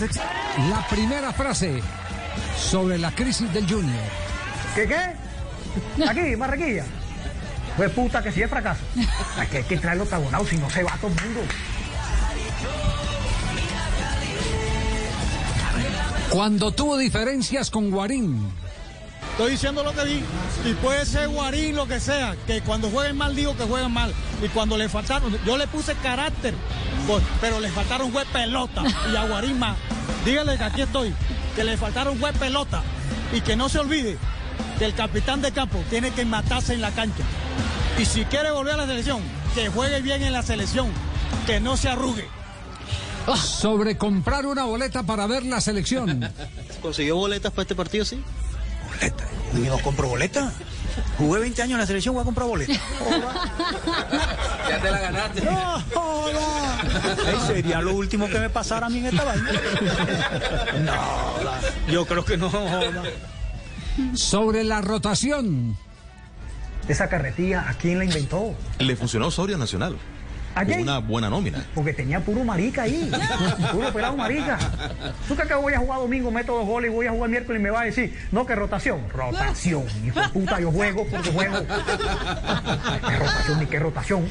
La primera frase sobre la crisis del Junior. ¿Qué qué? Aquí, Marrequilla. Pues puta que si es fracaso. Que hay que traerlo tagonado, si no se va todo el mundo. Cuando tuvo diferencias con Guarín. Estoy diciendo lo que di. Y puede ser Guarín, lo que sea. Que cuando jueguen mal, digo que jueguen mal. Y cuando le faltaron, yo le puse carácter. Pero le faltaron fue pelota. Y a Guarín más. Dígale que aquí estoy. Que le faltaron fue pelota. Y que no se olvide que el capitán de campo tiene que matarse en la cancha. Y si quiere volver a la selección, que juegue bien en la selección. Que no se arrugue. Sobre comprar una boleta para ver la selección. ¿Consiguió boletas para este partido, sí? Boleta. No compro boleta. Jugué 20 años en la selección, voy a comprar boleta. Ya te la ganaste. No, joda. Ey, sería lo último que me pasara a mí en esta vaina. No, yo creo que no. Sobre la rotación. Esa carretilla, ¿a quién la inventó? Le funcionó a Soria Nacional. ¿A Con quién? una buena nómina. Porque tenía puro marica ahí. Puro pelado marica. ¿Tú crees que voy a jugar domingo, meto dos goles y voy a jugar miércoles y me va a decir, no, que rotación? Rotación. Hijo de puta, yo juego porque juego. ¿Qué rotación ni qué rotación?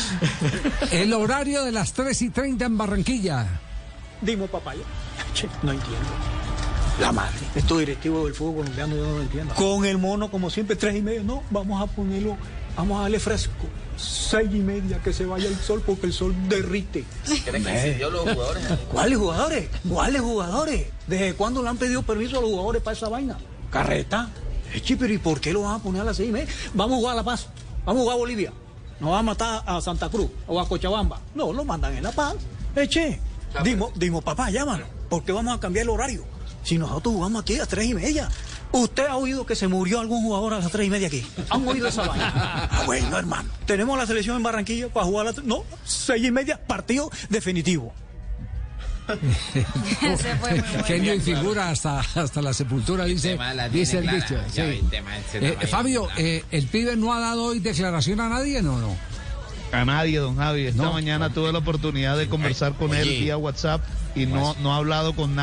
El horario de las 3 y 30 en Barranquilla. Dime, papaya. No entiendo. La madre. Estos directivos del fútbol colombiano yo no lo entiendo. Con el mono, como siempre, tres y medio. No, vamos a ponerlo, vamos a darle fresco. Seis y media, que se vaya el sol porque el sol derrite. ¿Creen que incidió los jugadores? ¿Cuáles jugadores? ¿Cuáles jugadores? ¿Desde cuándo le han pedido permiso a los jugadores para esa vaina? Carreta. Eche, pero ¿y por qué lo van a poner a las seis y media? Vamos a jugar a La Paz. Vamos a jugar a Bolivia. Nos van a matar a Santa Cruz o a Cochabamba. No, lo mandan en La Paz. Eche. Dimo, dimo, papá, llámanos. ¿Por qué vamos a cambiar el horario? Si nosotros jugamos aquí a tres y media. ¿Usted ha oído que se murió algún jugador a las tres y media aquí? ¿Han oído esa vaina? Ah, bueno, hermano. Tenemos la selección en Barranquilla para jugar a las... No, seis y media, partido definitivo. Genio y figura hasta, hasta la sepultura, dice, la dice el dicho. sí. Eh, Fabio, eh, ¿el pibe no ha dado hoy declaración a nadie no no? A nadie, don Javi. Esta No. mañana tuve la oportunidad de conversar con él vía WhatsApp y no, no ha hablado con nadie.